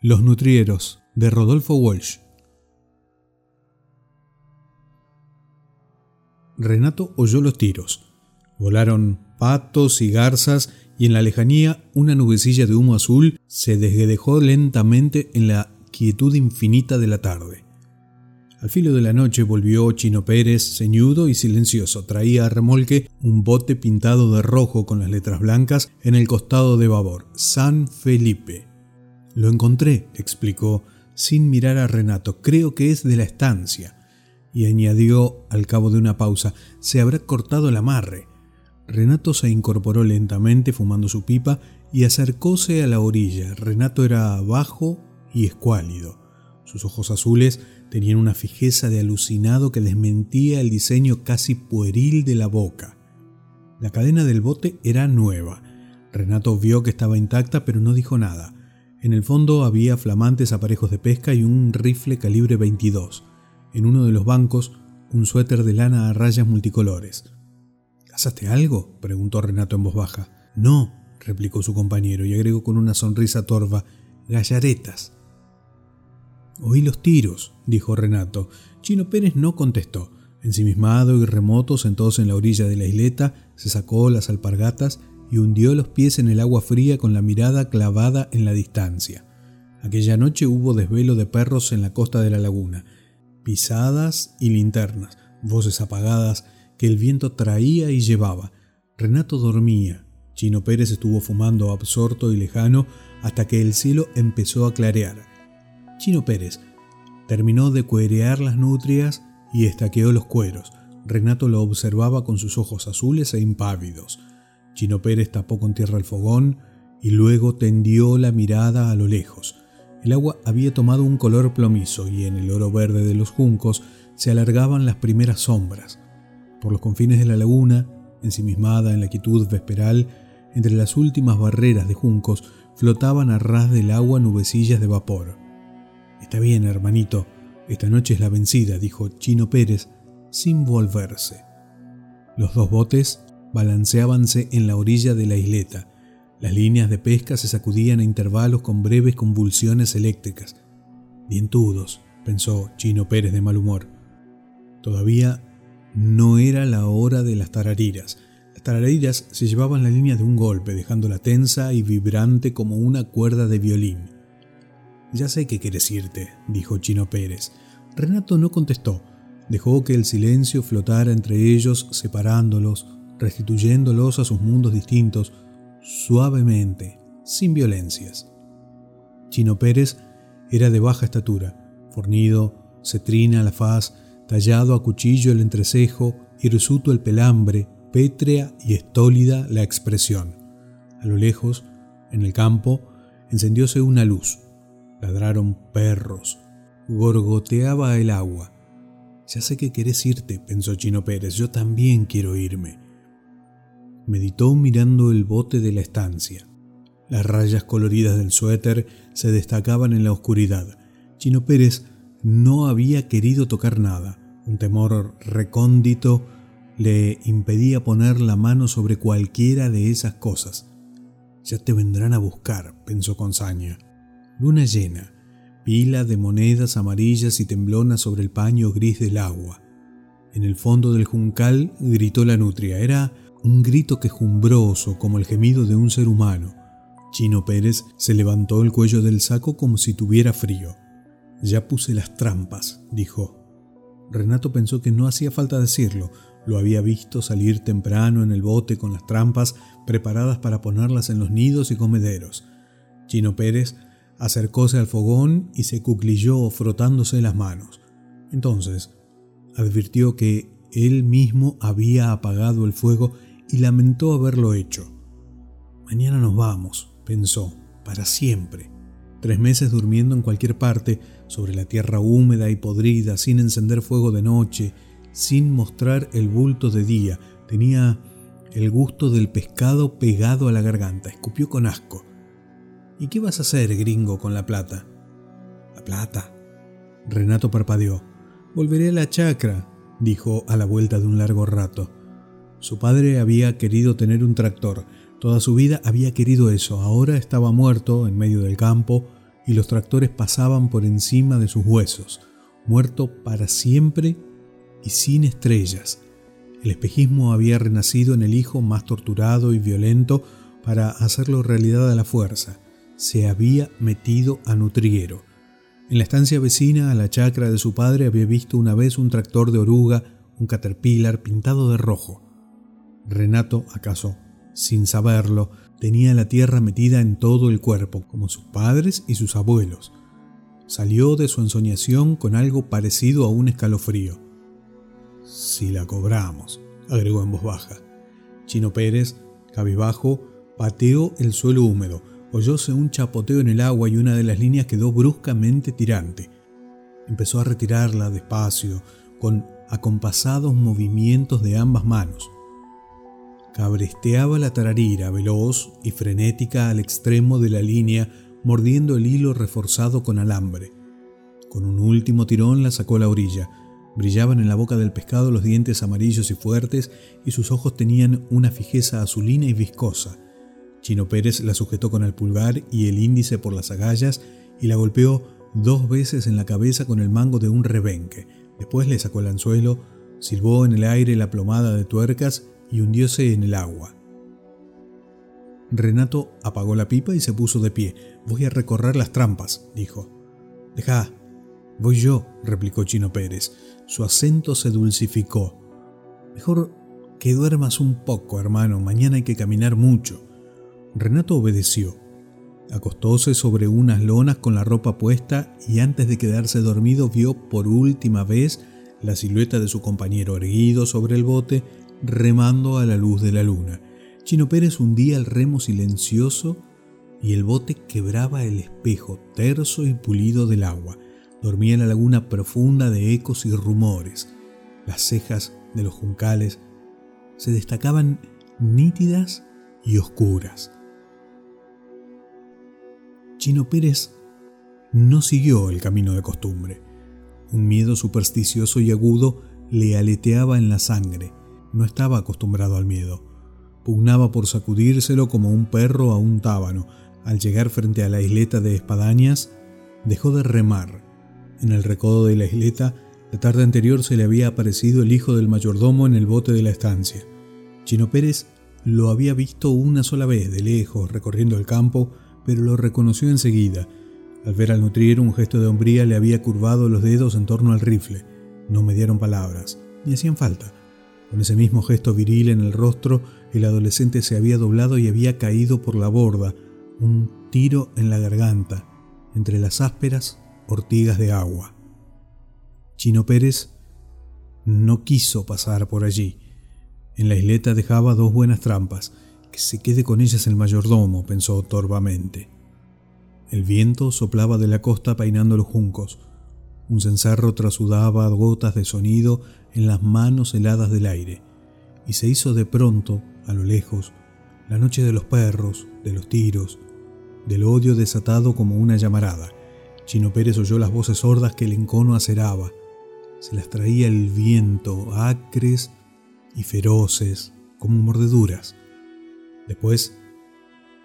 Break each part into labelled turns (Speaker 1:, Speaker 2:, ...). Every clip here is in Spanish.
Speaker 1: Los Nutrieros, de Rodolfo Walsh. Renato oyó los tiros. Volaron patos y garzas y en la lejanía una nubecilla de humo azul se desguedejó lentamente en la quietud infinita de la tarde. Al filo de la noche volvió Chino Pérez, ceñudo y silencioso. Traía a remolque un bote pintado de rojo con las letras blancas en el costado de babor. San Felipe. Lo encontré, explicó, sin mirar a Renato. Creo que es de la estancia. Y añadió, al cabo de una pausa, se habrá cortado el amarre. Renato se incorporó lentamente fumando su pipa y acercóse a la orilla. Renato era bajo y escuálido. Sus ojos azules tenían una fijeza de alucinado que desmentía el diseño casi pueril de la boca. La cadena del bote era nueva. Renato vio que estaba intacta pero no dijo nada. En el fondo había flamantes aparejos de pesca y un rifle calibre 22. En uno de los bancos, un suéter de lana a rayas multicolores. ¿Casaste algo? preguntó Renato en voz baja. No, replicó su compañero y agregó con una sonrisa torva, gallaretas. Oí los tiros, dijo Renato. Chino Pérez no contestó. Ensimismado y remoto, sentóse en la orilla de la isleta, se sacó las alpargatas y hundió los pies en el agua fría con la mirada clavada en la distancia. Aquella noche hubo desvelo de perros en la costa de la laguna, pisadas y linternas, voces apagadas que el viento traía y llevaba. Renato dormía. Chino Pérez estuvo fumando absorto y lejano hasta que el cielo empezó a clarear. Chino Pérez terminó de cuerear las nutrias y estaqueó los cueros. Renato lo observaba con sus ojos azules e impávidos. Chino Pérez tapó con tierra el fogón y luego tendió la mirada a lo lejos. El agua había tomado un color plomizo y en el oro verde de los juncos se alargaban las primeras sombras. Por los confines de la laguna, ensimismada en la quietud vesperal, entre las últimas barreras de juncos, flotaban a ras del agua nubecillas de vapor. Está bien, hermanito, esta noche es la vencida, dijo Chino Pérez, sin volverse. Los dos botes balanceábanse en la orilla de la isleta. Las líneas de pesca se sacudían a intervalos con breves convulsiones eléctricas. Dientudos, pensó Chino Pérez de mal humor. Todavía no era la hora de las tarariras. Las tarariras se llevaban la línea de un golpe, dejándola tensa y vibrante como una cuerda de violín. Ya sé qué quieres irte, dijo Chino Pérez. Renato no contestó. Dejó que el silencio flotara entre ellos, separándolos, restituyéndolos a sus mundos distintos, suavemente, sin violencias. Chino Pérez era de baja estatura, fornido, cetrina la faz, tallado a cuchillo el entrecejo, hirsuto el pelambre, pétrea y estólida la expresión. A lo lejos, en el campo, encendióse una luz. Ladraron perros. Gorgoteaba el agua. Ya sé que querés irte, pensó Chino Pérez, yo también quiero irme. Meditó mirando el bote de la estancia. Las rayas coloridas del suéter se destacaban en la oscuridad. Chino Pérez no había querido tocar nada. Un temor recóndito le impedía poner la mano sobre cualquiera de esas cosas. Ya te vendrán a buscar, pensó con saña. Luna llena, pila de monedas amarillas y temblonas sobre el paño gris del agua. En el fondo del juncal gritó la nutria. Era un grito quejumbroso como el gemido de un ser humano. Chino Pérez se levantó el cuello del saco como si tuviera frío. Ya puse las trampas, dijo. Renato pensó que no hacía falta decirlo, lo había visto salir temprano en el bote con las trampas preparadas para ponerlas en los nidos y comederos. Chino Pérez acercóse al fogón y se cuclilló frotándose las manos. Entonces advirtió que él mismo había apagado el fuego y lamentó haberlo hecho. Mañana nos vamos, pensó, para siempre. Tres meses durmiendo en cualquier parte, sobre la tierra húmeda y podrida, sin encender fuego de noche, sin mostrar el bulto de día. Tenía el gusto del pescado pegado a la garganta. Escupió con asco. ¿Y qué vas a hacer, gringo, con la plata? La plata. Renato parpadeó. Volveré a la chacra, dijo a la vuelta de un largo rato. Su padre había querido tener un tractor, Toda su vida había querido eso, ahora estaba muerto en medio del campo y los tractores pasaban por encima de sus huesos, muerto para siempre y sin estrellas. El espejismo había renacido en el hijo más torturado y violento para hacerlo realidad a la fuerza. Se había metido a nutriero. En la estancia vecina a la chacra de su padre había visto una vez un tractor de oruga, un caterpillar pintado de rojo. Renato, acaso, sin saberlo, tenía la tierra metida en todo el cuerpo, como sus padres y sus abuelos. Salió de su ensoñación con algo parecido a un escalofrío. Si la cobramos, agregó en voz baja. Chino Pérez, cabizbajo, pateó el suelo húmedo, oyóse un chapoteo en el agua y una de las líneas quedó bruscamente tirante. Empezó a retirarla despacio, con acompasados movimientos de ambas manos. Cabresteaba la tararira, veloz y frenética al extremo de la línea, mordiendo el hilo reforzado con alambre. Con un último tirón la sacó a la orilla. Brillaban en la boca del pescado los dientes amarillos y fuertes y sus ojos tenían una fijeza azulina y viscosa. Chino Pérez la sujetó con el pulgar y el índice por las agallas y la golpeó dos veces en la cabeza con el mango de un rebenque. Después le sacó el anzuelo, silbó en el aire la plomada de tuercas y hundióse en el agua. Renato apagó la pipa y se puso de pie. Voy a recorrer las trampas, dijo. Deja, voy yo, replicó Chino Pérez. Su acento se dulcificó. Mejor que duermas un poco, hermano, mañana hay que caminar mucho. Renato obedeció. Acostóse sobre unas lonas con la ropa puesta y antes de quedarse dormido vio por última vez la silueta de su compañero erguido sobre el bote remando a la luz de la luna. Chino Pérez hundía el remo silencioso y el bote quebraba el espejo terso y pulido del agua. Dormía la laguna profunda de ecos y rumores. Las cejas de los juncales se destacaban nítidas y oscuras. Chino Pérez no siguió el camino de costumbre. Un miedo supersticioso y agudo le aleteaba en la sangre. No estaba acostumbrado al miedo. Pugnaba por sacudírselo como un perro a un tábano. Al llegar frente a la isleta de espadañas, dejó de remar. En el recodo de la isleta, la tarde anterior se le había aparecido el hijo del mayordomo en el bote de la estancia. Chino Pérez lo había visto una sola vez, de lejos, recorriendo el campo, pero lo reconoció enseguida. Al ver al nutriero un gesto de hombría le había curvado los dedos en torno al rifle. No me dieron palabras, ni hacían falta. Con ese mismo gesto viril en el rostro, el adolescente se había doblado y había caído por la borda, un tiro en la garganta, entre las ásperas ortigas de agua. Chino Pérez no quiso pasar por allí. En la isleta dejaba dos buenas trampas. Que se quede con ellas el mayordomo, pensó torvamente. El viento soplaba de la costa peinando los juncos. Un cencerro trasudaba gotas de sonido en las manos heladas del aire, y se hizo de pronto, a lo lejos, la noche de los perros, de los tiros, del odio desatado como una llamarada. Chino Pérez oyó las voces sordas que el encono aceraba. Se las traía el viento, acres y feroces, como mordeduras. Después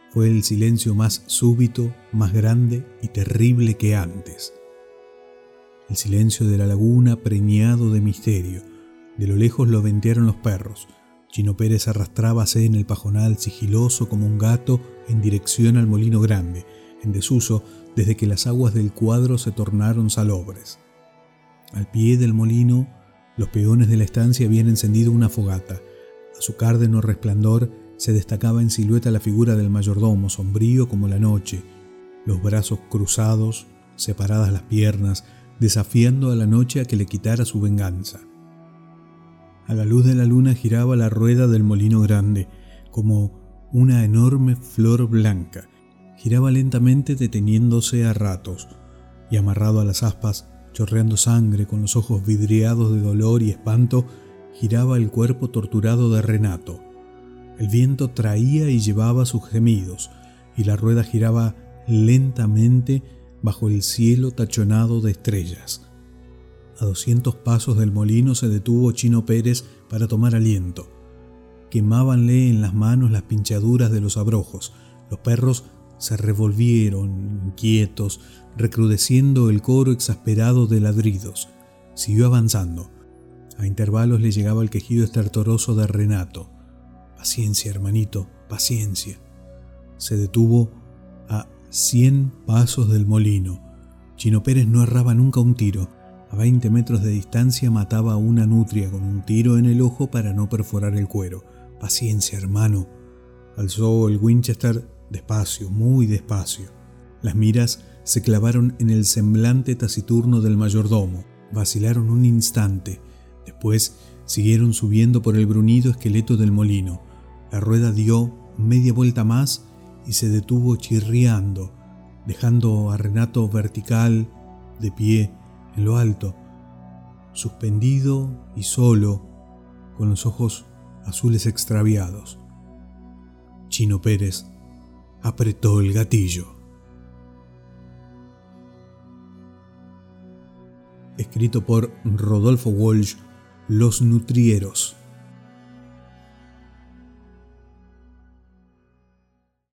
Speaker 1: fue el silencio más súbito, más grande y terrible que antes el silencio de la laguna preñado de misterio. De lo lejos lo ventearon los perros. Chino Pérez arrastrábase en el pajonal sigiloso como un gato en dirección al molino grande, en desuso desde que las aguas del cuadro se tornaron salobres. Al pie del molino, los peones de la estancia habían encendido una fogata. A su cárdeno resplandor se destacaba en silueta la figura del mayordomo, sombrío como la noche, los brazos cruzados, separadas las piernas, desafiando a la noche a que le quitara su venganza. A la luz de la luna giraba la rueda del molino grande, como una enorme flor blanca. Giraba lentamente deteniéndose a ratos, y amarrado a las aspas, chorreando sangre, con los ojos vidriados de dolor y espanto, giraba el cuerpo torturado de Renato. El viento traía y llevaba sus gemidos, y la rueda giraba lentamente bajo el cielo tachonado de estrellas. A doscientos pasos del molino se detuvo Chino Pérez para tomar aliento. Quemábanle en las manos las pinchaduras de los abrojos. Los perros se revolvieron, inquietos, recrudeciendo el coro exasperado de ladridos. Siguió avanzando. A intervalos le llegaba el quejido estertoroso de Renato. Paciencia, hermanito, paciencia. Se detuvo a cien pasos del molino. Chino Pérez no erraba nunca un tiro. A 20 metros de distancia mataba a una nutria con un tiro en el ojo para no perforar el cuero. Paciencia, hermano. Alzó el Winchester despacio, muy despacio. Las miras se clavaron en el semblante taciturno del mayordomo. Vacilaron un instante. Después siguieron subiendo por el brunido esqueleto del molino. La rueda dio media vuelta más y se detuvo chirriando, dejando a Renato vertical, de pie, en lo alto, suspendido y solo, con los ojos azules extraviados. Chino Pérez apretó el gatillo. Escrito por Rodolfo Walsh, Los Nutrieros.